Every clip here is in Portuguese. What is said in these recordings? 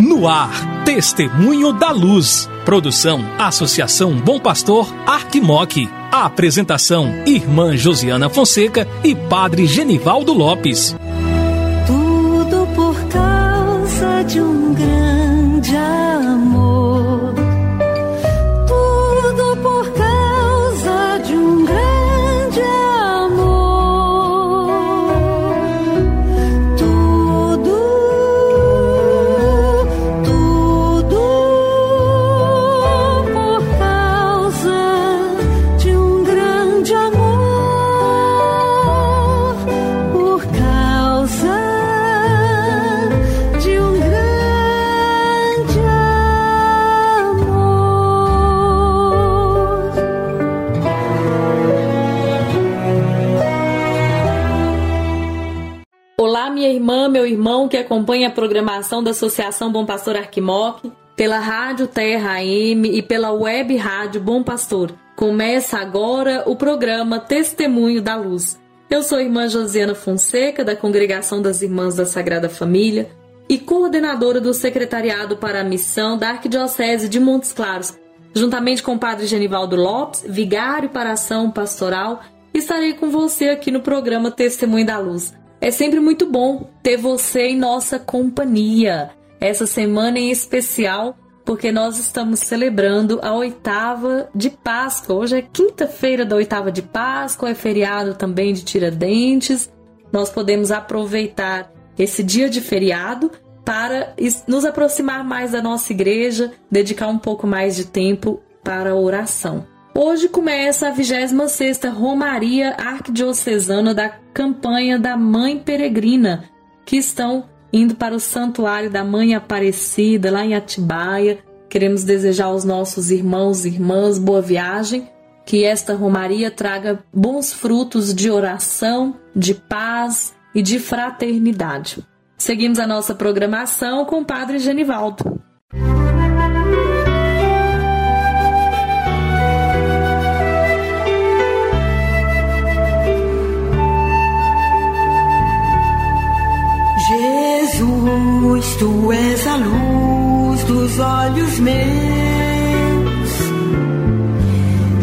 No ar, Testemunho da Luz. Produção, Associação Bom Pastor, Arquimoc. A apresentação, Irmã Josiana Fonseca e Padre Genivaldo Lopes. Tudo por causa de um grande minha irmã, meu irmão que acompanha a programação da Associação Bom Pastor Arquimoc, pela Rádio Terra AM e pela Web Rádio Bom Pastor. Começa agora o programa Testemunho da Luz. Eu sou a irmã Josiana Fonseca, da Congregação das Irmãs da Sagrada Família e coordenadora do Secretariado para a Missão da Arquidiocese de Montes Claros. Juntamente com o Padre Genivaldo Lopes, vigário para a ação pastoral, estarei com você aqui no programa Testemunho da Luz. É sempre muito bom ter você em nossa companhia. Essa semana em especial, porque nós estamos celebrando a oitava de Páscoa. Hoje é quinta-feira da oitava de Páscoa, é feriado também de Tiradentes. Nós podemos aproveitar esse dia de feriado para nos aproximar mais da nossa igreja, dedicar um pouco mais de tempo para a oração. Hoje começa a 26ª Romaria Arquidiocesana da campanha da Mãe Peregrina, que estão indo para o Santuário da Mãe Aparecida, lá em Atibaia. Queremos desejar aos nossos irmãos e irmãs boa viagem, que esta Romaria traga bons frutos de oração, de paz e de fraternidade. Seguimos a nossa programação com o Padre Genivaldo. Tu és a luz dos olhos meus.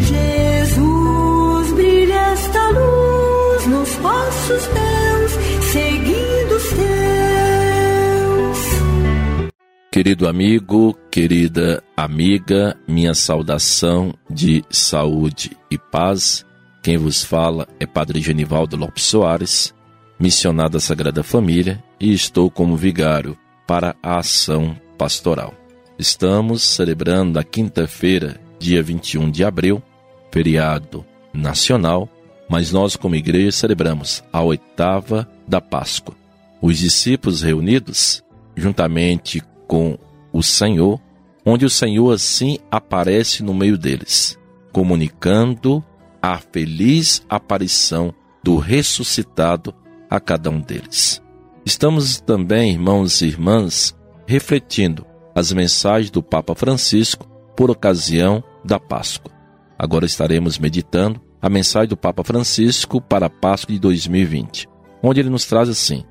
Jesus, brilha esta luz nos passos meus, seguindo os teus. Querido amigo, querida amiga, minha saudação de saúde e paz. Quem vos fala é Padre Genivaldo Lopes Soares, missionário da Sagrada Família, e estou como vigário para a ação pastoral. Estamos celebrando a quinta-feira, dia 21 de abril, feriado nacional, mas nós, como igreja, celebramos a oitava da Páscoa. Os discípulos reunidos, juntamente com o Senhor, onde o Senhor assim aparece no meio deles, comunicando a feliz aparição do ressuscitado a cada um deles. Estamos também, irmãos e irmãs, refletindo as mensagens do Papa Francisco por ocasião da Páscoa. Agora estaremos meditando a mensagem do Papa Francisco para a Páscoa de 2020, onde ele nos traz assim: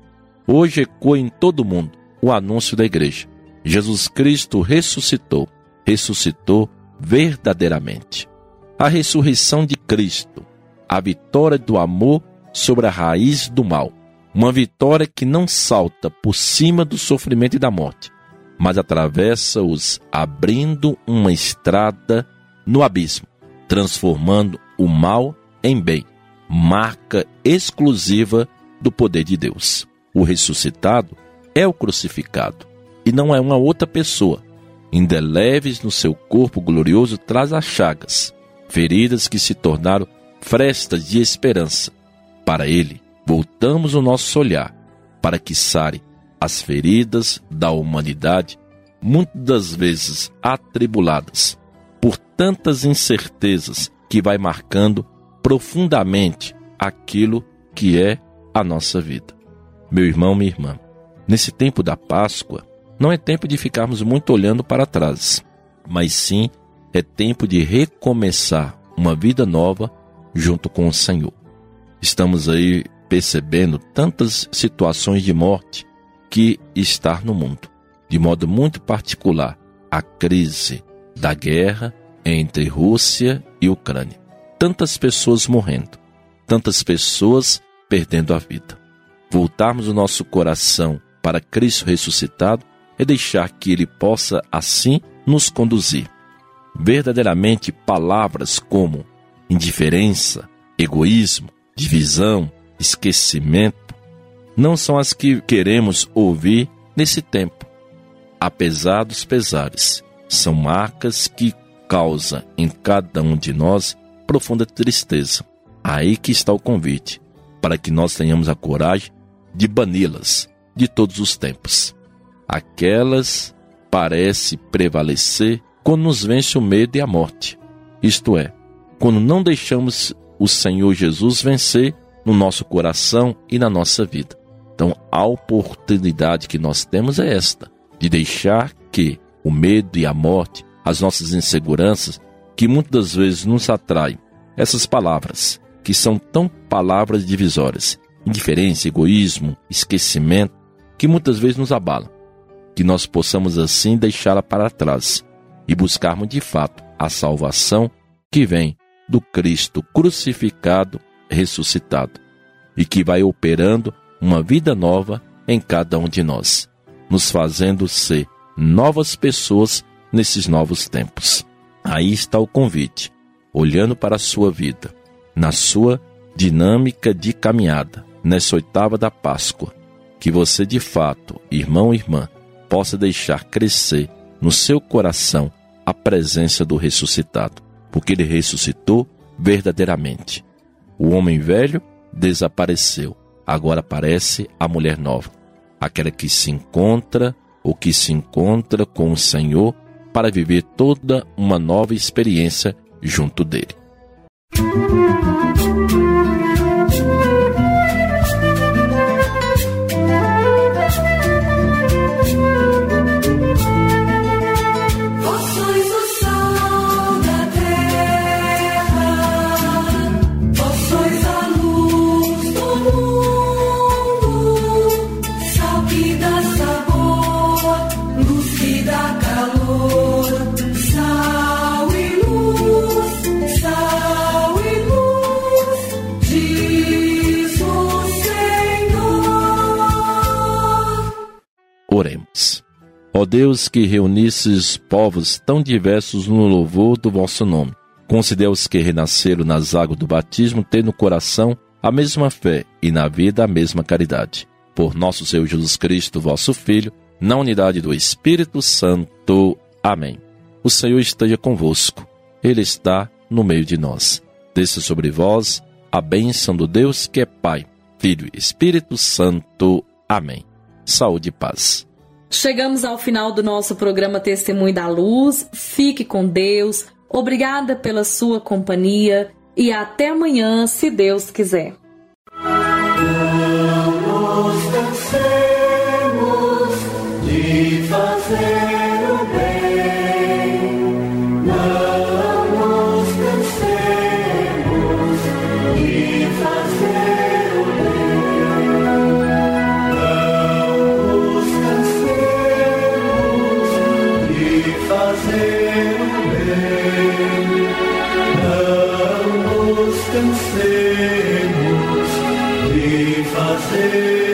Hoje ecoa em todo o mundo o anúncio da igreja. Jesus Cristo ressuscitou, ressuscitou verdadeiramente. A ressurreição de Cristo, a vitória do amor sobre a raiz do mal. Uma vitória que não salta por cima do sofrimento e da morte, mas atravessa-os, abrindo uma estrada no abismo, transformando o mal em bem, marca exclusiva do poder de Deus. O ressuscitado é o crucificado e não é uma outra pessoa. Indeleves no seu corpo glorioso traz as chagas, feridas que se tornaram frestas de esperança. Para ele, voltamos o nosso olhar, para que sare as feridas da humanidade, muitas vezes atribuladas por tantas incertezas que vai marcando profundamente aquilo que é a nossa vida. Meu irmão, minha irmã, nesse tempo da Páscoa, não é tempo de ficarmos muito olhando para trás, mas sim é tempo de recomeçar uma vida nova junto com o Senhor. estamos aí percebendo tantas situações de morte que está no mundo. De modo muito particular, a crise da guerra entre Rússia e Ucrânia. Tantas pessoas morrendo, tantas pessoas perdendo a vida. Voltarmos o nosso coração para Cristo ressuscitado é deixar que Ele possa assim nos conduzir. Verdadeiramente, palavras como indiferença, egoísmo, divisão, esquecimento, não são as que queremos ouvir nesse tempo. Apesar dos pesares, são marcas que causam em cada um de nós profunda tristeza. Aí que está o convite, para que nós tenhamos a coragem de bani-las de todos os tempos. Aquelas parece prevalecer quando nos vence o medo e a morte. Isto é, quando não deixamos o Senhor Jesus vencer no nosso coração e na nossa vida. Então, a oportunidade que nós temos é esta, de deixar que o medo e a morte, as nossas inseguranças, que muitas vezes nos atraem, essas palavras, que são tão palavras divisórias, indiferença, egoísmo, esquecimento, que muitas vezes nos abalam, que nós possamos assim deixá-la para trás e buscarmos de fato a salvação que vem do Cristo crucificado ressuscitado e que vai operando uma vida nova em cada um de nós, nos fazendo ser novas pessoas nesses novos tempos. Aí está o convite, olhando para a sua vida, na sua dinâmica de caminhada, nessa oitava da Páscoa, que você de fato, irmão e irmã, possa deixar crescer no seu coração a presença do ressuscitado, porque ele ressuscitou verdadeiramente. O homem velho desapareceu. Agora aparece a mulher nova, aquela que se encontra ou que se encontra com o Senhor para viver toda uma nova experiência junto dele. Deus que reunisses povos tão diversos no louvor do vosso nome, concedeu os que renasceram nas águas do batismo ter no coração a mesma fé e na vida a mesma caridade. Por nosso Senhor Jesus Cristo, vosso Filho, na unidade do Espírito Santo. Amém. O Senhor esteja convosco. Ele está no meio de nós. Desça sobre vós a bênção do Deus que é Pai, Filho e Espírito Santo. Amém. Saúde e paz. Chegamos ao final do nosso programa Testemunho da Luz. Fique com Deus. Obrigada pela sua companhia e até amanhã, se Deus quiser. cansemos de fazer.